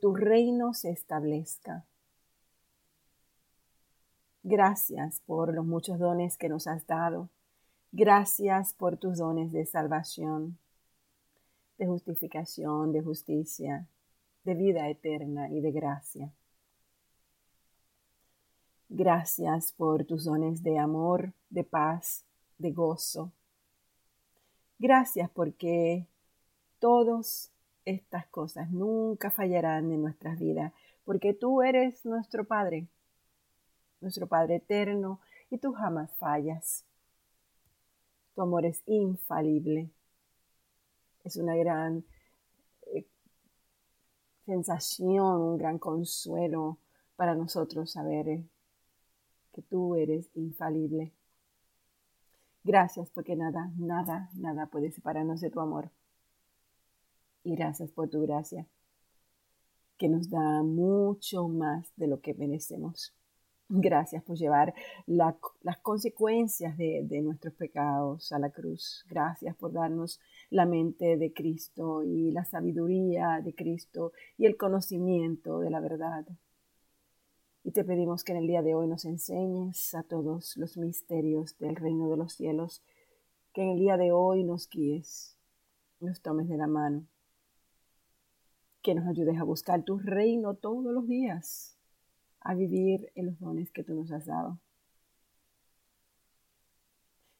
tu reino se establezca. Gracias por los muchos dones que nos has dado. Gracias por tus dones de salvación, de justificación, de justicia, de vida eterna y de gracia. Gracias por tus dones de amor, de paz, de gozo. Gracias porque todas estas cosas nunca fallarán en nuestras vidas, porque tú eres nuestro Padre, nuestro Padre eterno, y tú jamás fallas. Tu amor es infalible. Es una gran eh, sensación, un gran consuelo para nosotros saber eh, que tú eres infalible. Gracias porque nada, nada, nada puede separarnos de tu amor. Y gracias por tu gracia, que nos da mucho más de lo que merecemos. Gracias por llevar las consecuencias de, de, nuestros pecados a la cruz. Gracias por darnos la mente de Cristo y la sabiduría de Cristo y el conocimiento de la verdad. Y te pedimos que en el día de hoy nos enseñes a todos los misterios del reino de los cielos, que en el día de hoy nos guíes, nos tomes de la mano, que nos ayudes a buscar tu reino todos los días, a vivir en los dones que tú nos has dado.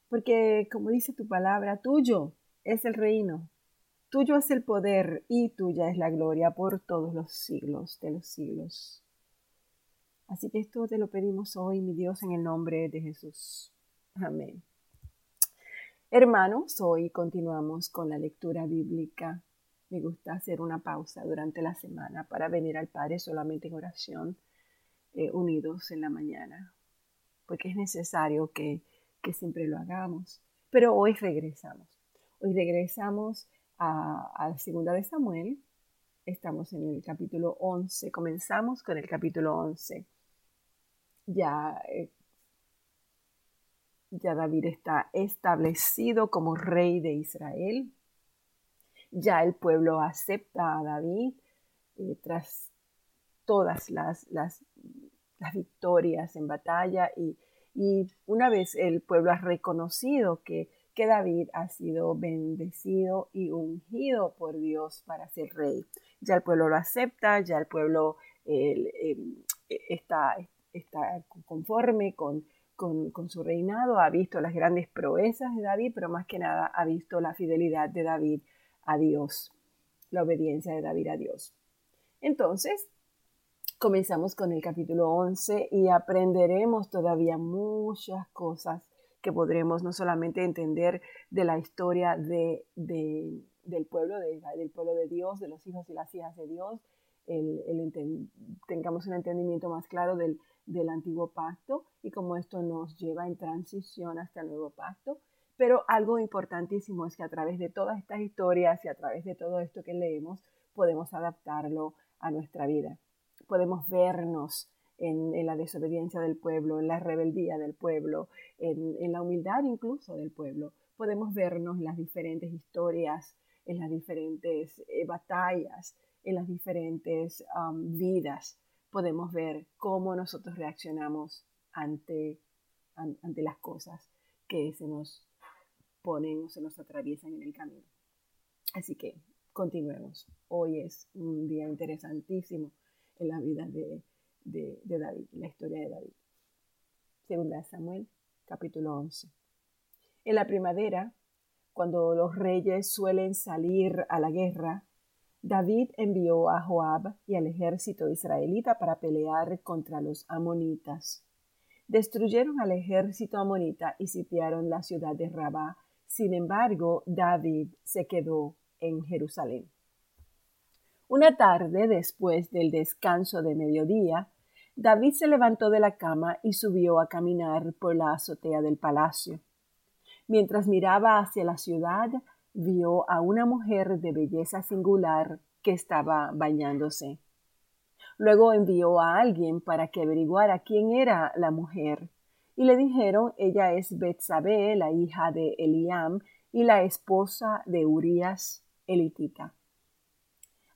Porque, como dice tu palabra, tuyo es el reino, tuyo es el poder y tuya es la gloria por todos los siglos de los siglos. Así que esto te lo pedimos hoy, mi Dios, en el nombre de Jesús. Amén. Hermanos, hoy continuamos con la lectura bíblica. Me gusta hacer una pausa durante la semana para venir al Padre solamente en oración, eh, unidos en la mañana, porque es necesario que, siempre lo hagamos. Pero hoy regresamos. Hoy regresamos a, a la segunda de Samuel. Estamos en el capítulo 11. Comenzamos con el capítulo 11 ya, eh, ya David está establecido como rey de Israel. Ya el pueblo acepta a David eh, tras todas las, las, victorias en batalla y, una vez el pueblo ha reconocido que, que David ha sido bendecido y ungido por Dios para ser rey. Ya el pueblo lo acepta, ya el pueblo está, está conforme con, con, su reinado, ha visto las grandes proezas de David, pero más que nada ha visto la fidelidad de David a Dios, la obediencia de David a Dios. Entonces, comenzamos con el capítulo 11 y aprenderemos todavía muchas cosas que podremos no solamente entender de la historia de, del, pueblo, del pueblo de Dios, de los hijos y las hijas de Dios, el, tengamos un entendimiento más claro del, del antiguo pacto y cómo esto nos lleva en transición hasta el nuevo pacto. Pero algo importantísimo es que a través de todas estas historias y a través de todo esto que leemos, podemos adaptarlo a nuestra vida. Podemos vernos en, la desobediencia del pueblo, en la rebeldía del pueblo, en, la humildad incluso del pueblo. Podemos vernos en las diferentes historias, en las diferentes eh, batallas, en las diferentes um, vidas podemos ver cómo nosotros reaccionamos ante, ante las cosas que se nos ponen o se nos atraviesan en el camino. Así que continuemos. Hoy es un día interesantísimo en la vida de, de, de David, la historia de David. Segunda Samuel, capítulo 11. En la primavera, cuando los reyes suelen salir a la guerra, David envió a Joab y al ejército israelita para pelear contra los amonitas. Destruyeron al ejército amonita y sitiaron la ciudad de Rabá. Sin embargo, David se quedó en Jerusalén. Una tarde, después del descanso de mediodía, David se levantó de la cama y subió a caminar por la azotea del palacio. Mientras miraba hacia la ciudad, vio a una mujer de belleza singular que estaba bañándose. Luego envió a alguien para que averiguara quién era la mujer, y le dijeron ella es Betsabé, la hija de Eliam y la esposa de Urías elitita.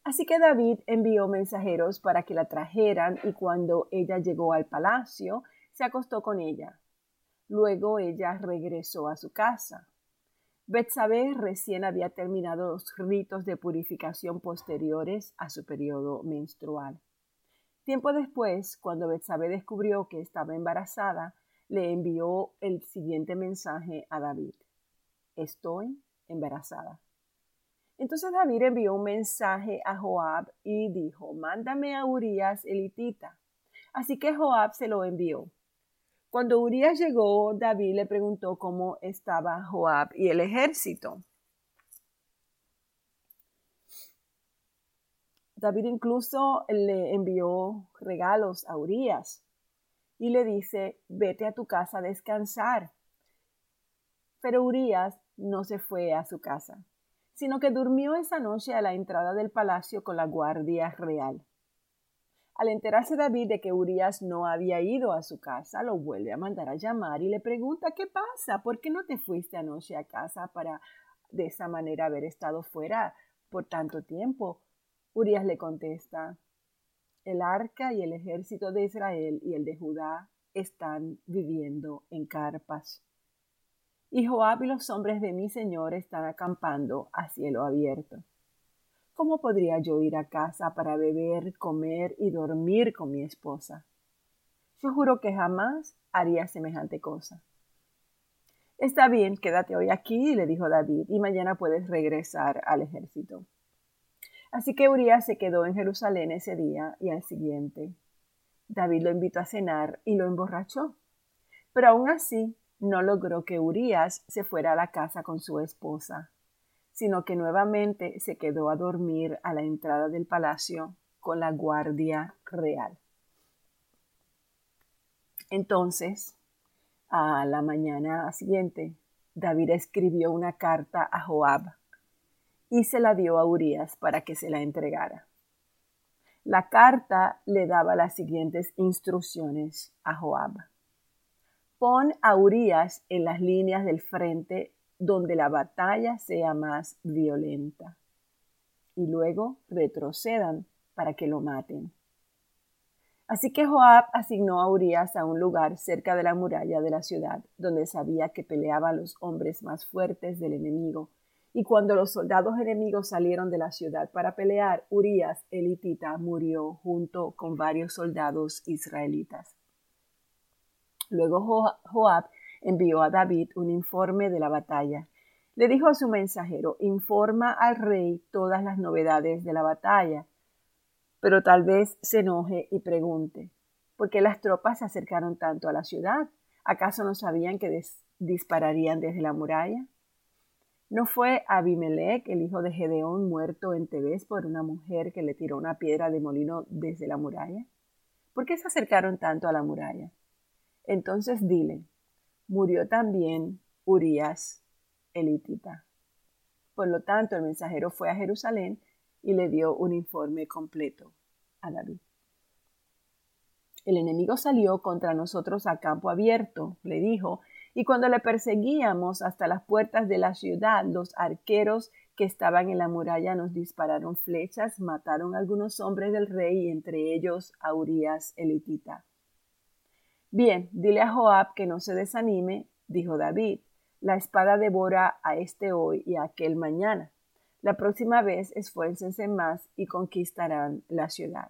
Así que David envió mensajeros para que la trajeran y cuando ella llegó al palacio, se acostó con ella. Luego ella regresó a su casa. Betsabé recién había terminado los ritos de purificación posteriores a su periodo menstrual. Tiempo después, cuando Betsabé descubrió que estaba embarazada, le envió el siguiente mensaje a David. Estoy embarazada. Entonces David envió un mensaje a Joab y dijo, mándame a Urias elitita. Así que Joab se lo envió. Cuando Urias llegó, David le preguntó cómo estaba Joab y el ejército. David incluso le envió regalos a Urias y le dice, vete a tu casa a descansar. Pero Urias no se fue a su casa sino que durmió esa noche a la entrada del palacio con la guardia real. Al enterarse David de que Urias no había ido a su casa, lo vuelve a mandar a llamar y le pregunta ¿qué pasa? ¿Por qué no te fuiste anoche a casa para de esa manera haber estado fuera por tanto tiempo? Urias le contesta El arca y el ejército de Israel y el de Judá están viviendo en carpas y Joab y los hombres de mi señor están acampando a cielo abierto. ¿Cómo podría yo ir a casa para beber, comer y dormir con mi esposa? Yo juro que jamás haría semejante cosa. Está bien, quédate hoy aquí, le dijo David, y mañana puedes regresar al ejército. Así que Urias se quedó en Jerusalén ese día y al siguiente. David lo invitó a cenar y lo emborrachó. Pero aún así no logró que Urias se fuera a la casa con su esposa, sino que nuevamente se quedó a dormir a la entrada del palacio con la guardia real. Entonces, a la mañana siguiente, David escribió una carta a Joab y se la dio a Urias para que se la entregara. La carta le daba las siguientes instrucciones a Joab. Pon a Urias en las líneas del frente donde la batalla sea más violenta. Y luego retrocedan para que lo maten. Así que Joab asignó a Urias a un lugar cerca de la muralla de la ciudad, donde sabía que peleaban los hombres más fuertes del enemigo. Y cuando los soldados enemigos salieron de la ciudad para pelear, Urias, elitita, murió junto con varios soldados israelitas. Luego Joab envió a David un informe de la batalla. Le dijo a su mensajero, informa al rey todas las novedades de la batalla, pero tal vez se enoje y pregunte, ¿por qué las tropas se acercaron tanto a la ciudad? ¿Acaso no sabían que dispararían desde la muralla? ¿No fue Abimelech, el hijo de Gedeón, muerto en Tebes por una mujer que le tiró una piedra de molino desde la muralla? ¿Por qué se acercaron tanto a la muralla? Entonces dile, murió también Urias elitita. Por lo tanto, el mensajero fue a Jerusalén y le dio un informe completo a David. El enemigo salió contra nosotros a campo abierto, le dijo, y cuando le perseguíamos hasta las puertas de la ciudad, los arqueros que estaban en la muralla nos dispararon flechas, mataron a algunos hombres del rey y entre ellos a Urias elitita. Bien, dile a Joab que no se desanime, dijo David. La espada devora a este hoy y a aquel mañana. La próxima vez esfuércense más y conquistarán la ciudad.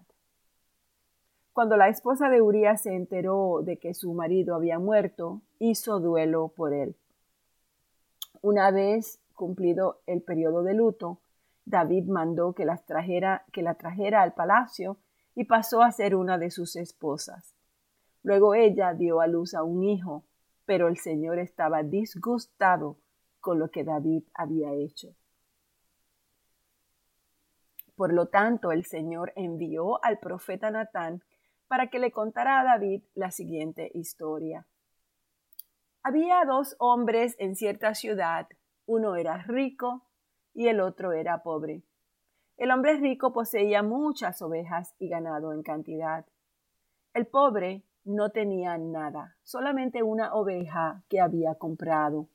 Cuando la esposa de Urías se enteró de que su marido había muerto, hizo duelo por él. Una vez cumplido el periodo de luto, David mandó que, trajera, que la trajera al palacio y pasó a ser una de sus esposas. Luego ella dio a luz a un hijo, pero el Señor estaba disgustado con lo que David había hecho. Por lo tanto, el Señor envió al profeta Natán para que le contara a David la siguiente historia. Había dos hombres en cierta ciudad, uno era rico y el otro era pobre. El hombre rico poseía muchas ovejas y ganado en cantidad. El pobre no tenía nada, solamente una oveja que había comprado.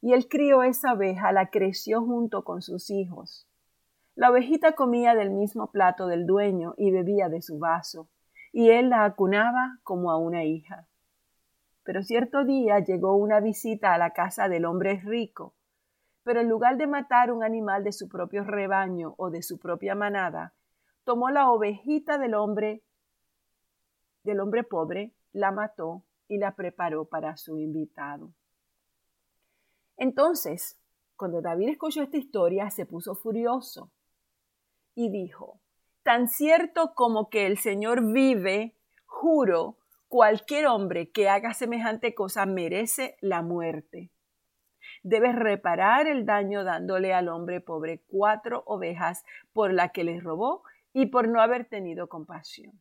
Y él crió esa oveja, la creció junto con sus hijos. La ovejita comía del mismo plato del dueño y bebía de su vaso, y él la acunaba como a una hija. Pero cierto día llegó una visita a la casa del hombre rico, pero en lugar de matar un animal de su propio rebaño o de su propia manada, tomó la ovejita del hombre del hombre pobre, la mató y la preparó para su invitado. Entonces, cuando David escuchó esta historia, se puso furioso y dijo, tan cierto como que el Señor vive, juro, cualquier hombre que haga semejante cosa merece la muerte. Debes reparar el daño dándole al hombre pobre cuatro ovejas por la que le robó y por no haber tenido compasión.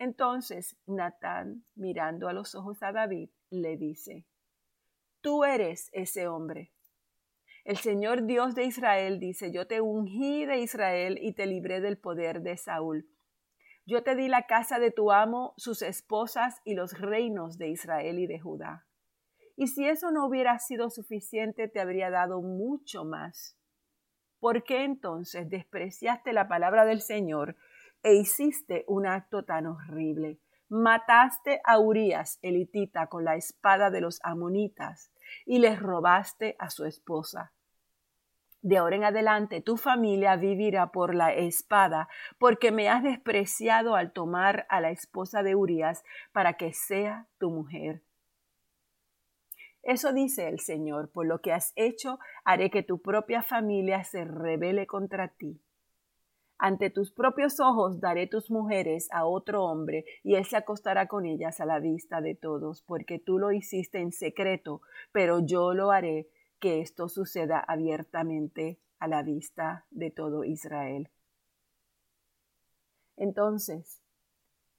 Entonces Natán, mirando a los ojos a David, le dice, Tú eres ese hombre. El Señor Dios de Israel dice, Yo te ungí de Israel y te libré del poder de Saúl. Yo te di la casa de tu amo, sus esposas y los reinos de Israel y de Judá. Y si eso no hubiera sido suficiente, te habría dado mucho más. ¿Por qué entonces despreciaste la palabra del Señor e hiciste un acto tan horrible? Mataste a Urías, elitita, con la espada de los amonitas y les robaste a su esposa. De ahora en adelante tu familia vivirá por la espada, porque me has despreciado al tomar a la esposa de Urías para que sea tu mujer. Eso dice el Señor, por lo que has hecho, haré que tu propia familia se rebele contra ti. Ante tus propios ojos daré tus mujeres a otro hombre, y él se acostará con ellas a la vista de todos, porque tú lo hiciste en secreto, pero yo lo haré que esto suceda abiertamente a la vista de todo Israel. Entonces,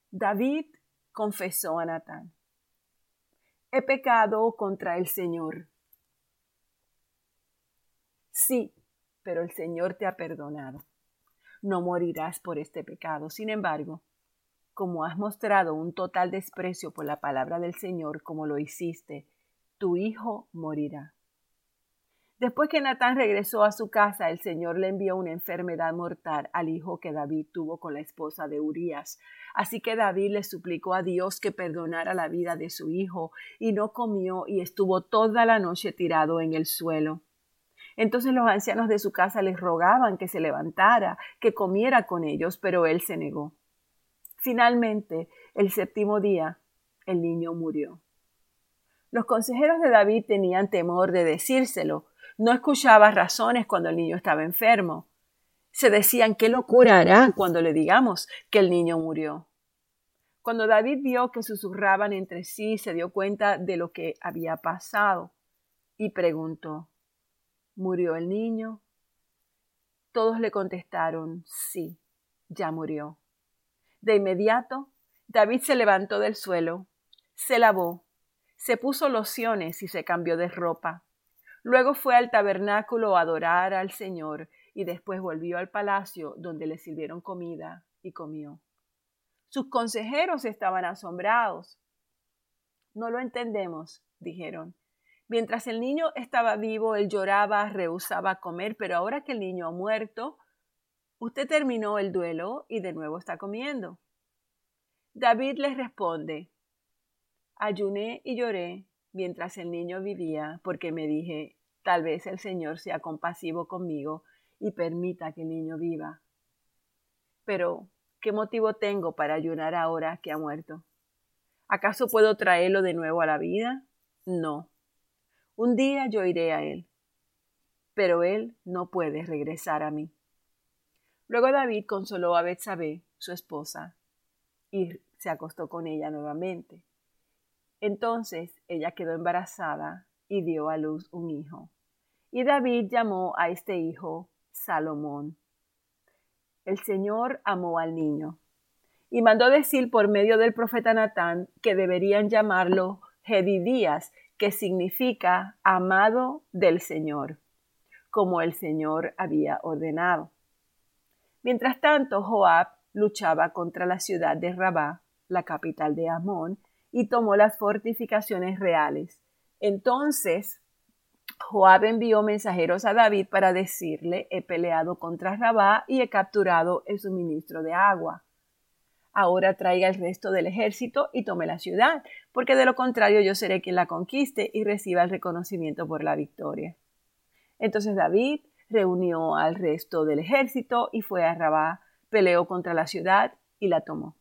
David confesó a Natán, he pecado contra el Señor. Sí, pero el Señor te ha perdonado. No morirás por este pecado. Sin embargo, como has mostrado un total desprecio por la palabra del Señor como lo hiciste, tu hijo morirá. Después que Natán regresó a su casa, el Señor le envió una enfermedad mortal al hijo que David tuvo con la esposa de Urías. Así que David le suplicó a Dios que perdonara la vida de su hijo, y no comió y estuvo toda la noche tirado en el suelo. Entonces los ancianos de su casa les rogaban que se levantara, que comiera con ellos, pero él se negó. Finalmente, el séptimo día, el niño murió. Los consejeros de David tenían temor de decírselo, no escuchaba razones cuando el niño estaba enfermo. Se decían, ¿qué locura hará cuando le digamos que el niño murió? Cuando David vio que susurraban entre sí, se dio cuenta de lo que había pasado y preguntó, ¿murió el niño? Todos le contestaron, sí, ya murió. De inmediato, David se levantó del suelo, se lavó, se puso lociones y se cambió de ropa. Luego fue al tabernáculo a adorar al Señor y después volvió al palacio donde le sirvieron comida y comió. Sus consejeros estaban asombrados. No lo entendemos, dijeron. Mientras el niño estaba vivo, él lloraba, rehusaba comer, pero ahora que el niño ha muerto, usted terminó el duelo y de nuevo está comiendo. David les responde, ayuné y lloré mientras el niño vivía, porque me dije, tal vez el Señor sea compasivo conmigo y permita que el niño viva. Pero, ¿qué motivo tengo para ayunar ahora que ha muerto? ¿Acaso puedo traerlo de nuevo a la vida? No. Un día yo iré a él, pero él no puede regresar a mí. Luego David consoló a Betsabé, su esposa, y se acostó con ella nuevamente. Entonces ella quedó embarazada y dio a luz un hijo. Y David llamó a este hijo Salomón. El Señor amó al niño y mandó decir por medio del profeta Natán que deberían llamarlo Jedidías, que significa amado del Señor, como el Señor había ordenado. Mientras tanto, Joab luchaba contra la ciudad de Rabá, la capital de Amón, y tomó las fortificaciones reales. Entonces Joab envió mensajeros a David para decirle, he peleado contra Rabá y he capturado el suministro de agua. Ahora traiga el resto del ejército y tome la ciudad, porque de lo contrario yo seré quien la conquiste y reciba el reconocimiento por la victoria. Entonces David reunió al resto del ejército y fue a Rabá, peleó contra la ciudad y la tomó.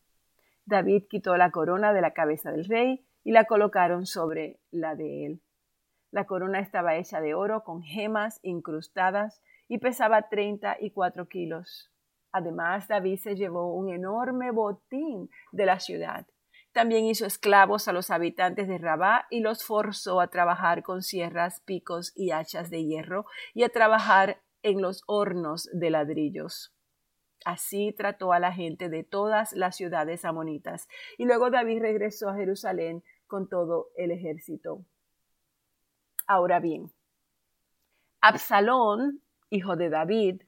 David quitó la corona de la cabeza del rey y la colocaron sobre la de él. La corona estaba hecha de oro con gemas incrustadas y pesaba treinta y cuatro kilos. Además, David se llevó un enorme botín de la ciudad. También hizo esclavos a los habitantes de Rabá y los forzó a trabajar con sierras, picos y hachas de hierro y a trabajar en los hornos de ladrillos. Así trató a la gente de todas las ciudades amonitas. Y luego David regresó a Jerusalén con todo el ejército. Ahora bien, Absalón, hijo de David,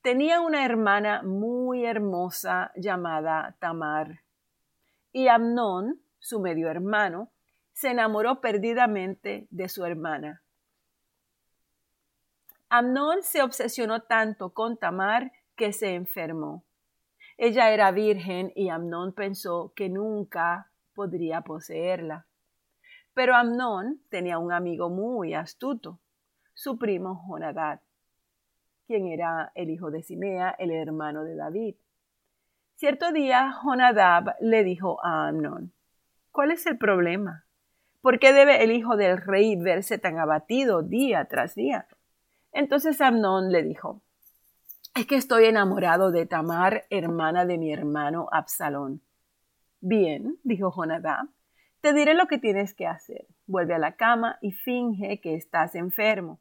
tenía una hermana muy hermosa llamada Tamar. Y Amnón, su medio hermano, se enamoró perdidamente de su hermana. Amnón se obsesionó tanto con Tamar que se enfermó. Ella era virgen y Amnón pensó que nunca podría poseerla. Pero Amnón tenía un amigo muy astuto, su primo Jonadab, quien era el hijo de Simea, el hermano de David. Cierto día Jonadab le dijo a Amnón, ¿cuál es el problema? ¿Por qué debe el hijo del rey verse tan abatido día tras día? Entonces Amnón le dijo, es que estoy enamorado de Tamar, hermana de mi hermano Absalón. Bien, dijo Jonadab, te diré lo que tienes que hacer. Vuelve a la cama y finge que estás enfermo.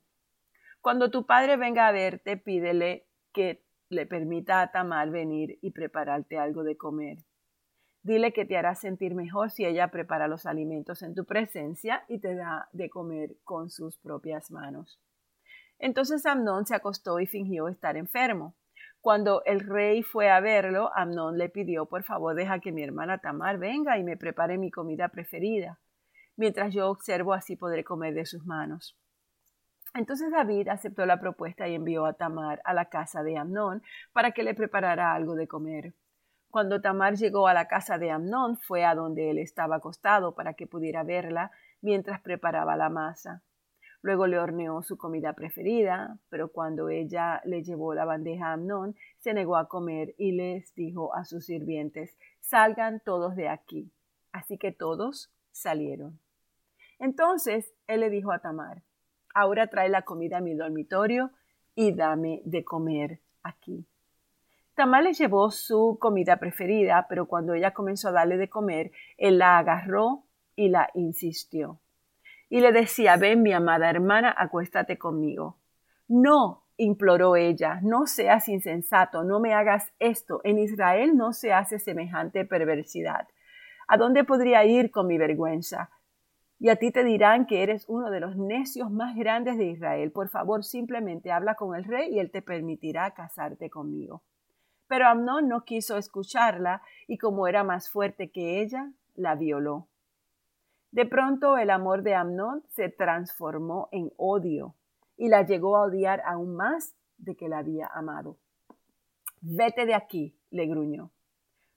Cuando tu padre venga a verte, pídele que le permita a Tamar venir y prepararte algo de comer. Dile que te hará sentir mejor si ella prepara los alimentos en tu presencia y te da de comer con sus propias manos. Entonces Amnón se acostó y fingió estar enfermo. Cuando el rey fue a verlo, Amnón le pidió, por favor, deja que mi hermana Tamar venga y me prepare mi comida preferida. Mientras yo observo, así podré comer de sus manos. Entonces David aceptó la propuesta y envió a Tamar a la casa de Amnón para que le preparara algo de comer. Cuando Tamar llegó a la casa de Amnón, fue a donde él estaba acostado para que pudiera verla mientras preparaba la masa. Luego le horneó su comida preferida, pero cuando ella le llevó la bandeja a Amnón, se negó a comer y les dijo a sus sirvientes, salgan todos de aquí. Así que todos salieron. Entonces él le dijo a Tamar, ahora trae la comida a mi dormitorio y dame de comer aquí. Tamar le llevó su comida preferida, pero cuando ella comenzó a darle de comer, él la agarró y la insistió y le decía, ven mi amada hermana, acuéstate conmigo. No, imploró ella, no seas insensato, no me hagas esto. En Israel no se hace semejante perversidad. ¿A dónde podría ir con mi vergüenza? Y a ti te dirán que eres uno de los necios más grandes de Israel. Por favor, simplemente habla con el rey y él te permitirá casarte conmigo. Pero Amnón no quiso escucharla y como era más fuerte que ella, la violó. De pronto el amor de Amnón se transformó en odio y la llegó a odiar aún más de que la había amado. Vete de aquí, le gruñó.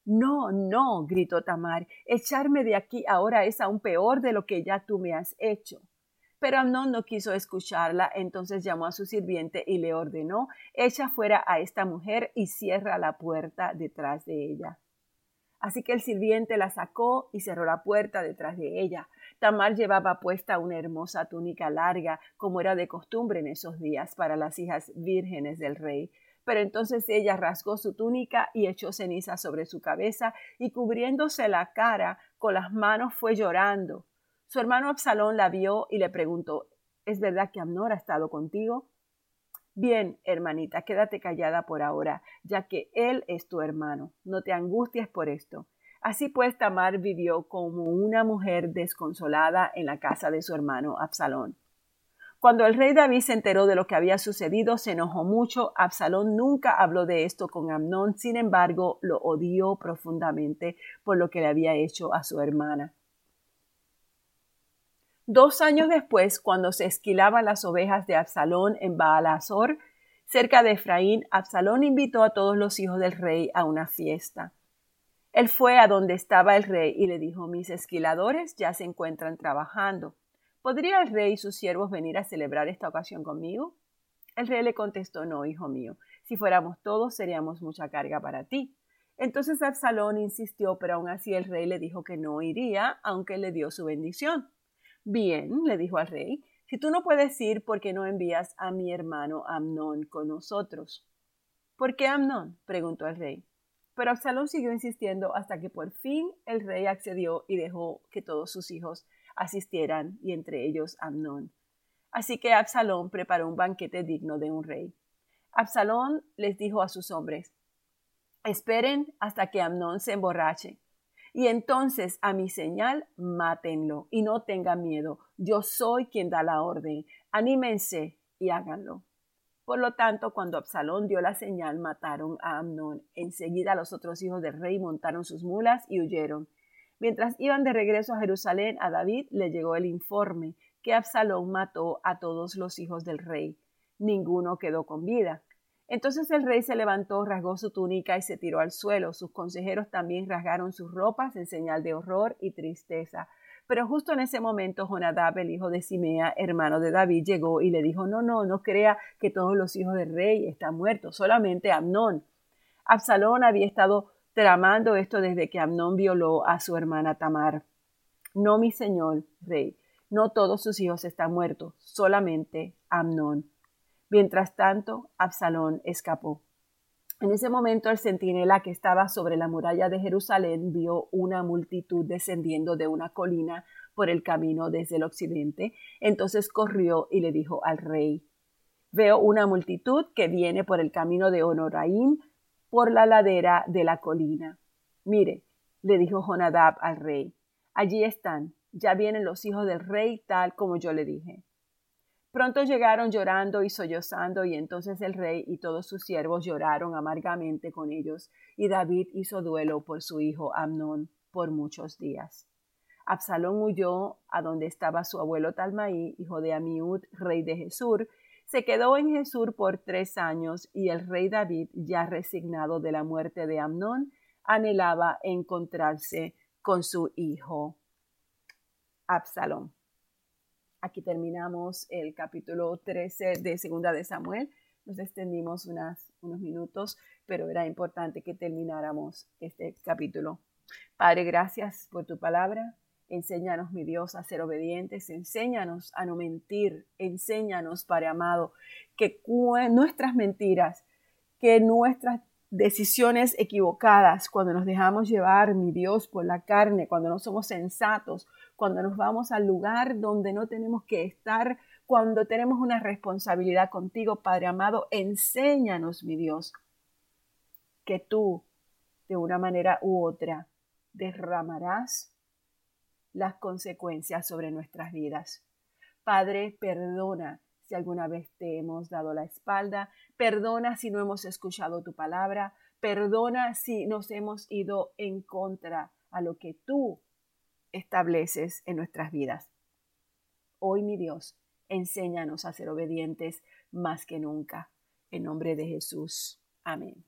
No, no, gritó Tamar, echarme de aquí ahora es aún peor de lo que ya tú me has hecho. Pero Amnón no quiso escucharla, entonces llamó a su sirviente y le ordenó, echa fuera a esta mujer y cierra la puerta detrás de ella. Así que el sirviente la sacó y cerró la puerta detrás de ella. Tamar llevaba puesta una hermosa túnica larga, como era de costumbre en esos días para las hijas vírgenes del rey. Pero entonces ella rasgó su túnica y echó ceniza sobre su cabeza y cubriéndose la cara con las manos fue llorando. Su hermano Absalón la vio y le preguntó, ¿Es verdad que Amnor ha estado contigo? Bien, hermanita, quédate callada por ahora, ya que él es tu hermano. No te angusties por esto. Así pues, Tamar vivió como una mujer desconsolada en la casa de su hermano Absalón. Cuando el rey David se enteró de lo que había sucedido, se enojó mucho. Absalón nunca habló de esto con Amnón, sin embargo, lo odió profundamente por lo que le había hecho a su hermana. Dos años después, cuando se esquilaban las ovejas de Absalón en Baalazor, cerca de Efraín, Absalón invitó a todos los hijos del rey a una fiesta. Él fue a donde estaba el rey y le dijo, mis esquiladores ya se encuentran trabajando. ¿Podría el rey y sus siervos venir a celebrar esta ocasión conmigo? El rey le contestó, no, hijo mío, si fuéramos todos seríamos mucha carga para ti. Entonces Absalón insistió, pero aún así el rey le dijo que no iría, aunque le dio su bendición. Bien, le dijo al rey, si tú no puedes ir, ¿por qué no envías a mi hermano Amnón con nosotros? ¿Por qué Amnón? preguntó el rey. Pero Absalón siguió insistiendo hasta que por fin el rey accedió y dejó que todos sus hijos asistieran, y entre ellos Amnón. Así que Absalón preparó un banquete digno de un rey. Absalón les dijo a sus hombres, esperen hasta que Amnón se emborrache y entonces a mi señal mátenlo y no tengan miedo. Yo soy quien da la orden. Anímense y háganlo. Por lo tanto, cuando Absalón dio la señal, mataron a Amnón. Enseguida los otros hijos del rey montaron sus mulas y huyeron. Mientras iban de regreso a Jerusalén, a David le llegó el informe que Absalón mató a todos los hijos del rey. Ninguno quedó con vida. Entonces el rey se levantó, rasgó su túnica y se tiró al suelo. Sus consejeros también rasgaron sus ropas en señal de horror y tristeza. Pero justo en ese momento Jonadab, el hijo de Simea, hermano de David, llegó y le dijo, no, no, no crea que todos los hijos del rey están muertos, solamente Amnón. Absalón había estado tramando esto desde que Amnón violó a su hermana Tamar. No, mi señor rey, no todos sus hijos están muertos, solamente Amnón. Mientras tanto, Absalón escapó. En ese momento el centinela que estaba sobre la muralla de Jerusalén vio una multitud descendiendo de una colina por el camino desde el occidente. Entonces corrió y le dijo al rey, Veo una multitud que viene por el camino de Honoraim por la ladera de la colina. Mire, le dijo Jonadab al rey, allí están, ya vienen los hijos del rey tal como yo le dije. Pronto llegaron llorando y sollozando, y entonces el rey y todos sus siervos lloraron amargamente con ellos, y David hizo duelo por su hijo Amnón por muchos días. Absalón huyó a donde estaba su abuelo Talmaí, hijo de Amiud, rey de Jesur, se quedó en Jesur por tres años, y el rey David, ya resignado de la muerte de Amnón, anhelaba encontrarse con su hijo Absalón. Aquí terminamos el capítulo 13 de Segunda de Samuel. Nos extendimos unos minutos, pero era importante que termináramos este capítulo. Padre, gracias por tu palabra. Enséñanos, mi Dios, a ser obedientes. Enséñanos a no mentir. Enséñanos, Padre amado, que nuestras mentiras, que nuestras decisiones equivocadas, cuando nos dejamos llevar, mi Dios, por la carne, cuando no somos sensatos, cuando nos vamos al lugar donde no tenemos que estar, cuando tenemos una responsabilidad contigo, Padre amado, enséñanos, mi Dios, que tú, de una manera u otra, derramarás las consecuencias sobre nuestras vidas. Padre, perdona si alguna vez te hemos dado la espalda, perdona si no hemos escuchado tu palabra, perdona si nos hemos ido en contra a lo que tú estableces en nuestras vidas. Hoy, mi Dios, enséñanos a ser obedientes más que nunca. En nombre de Jesús. Amén.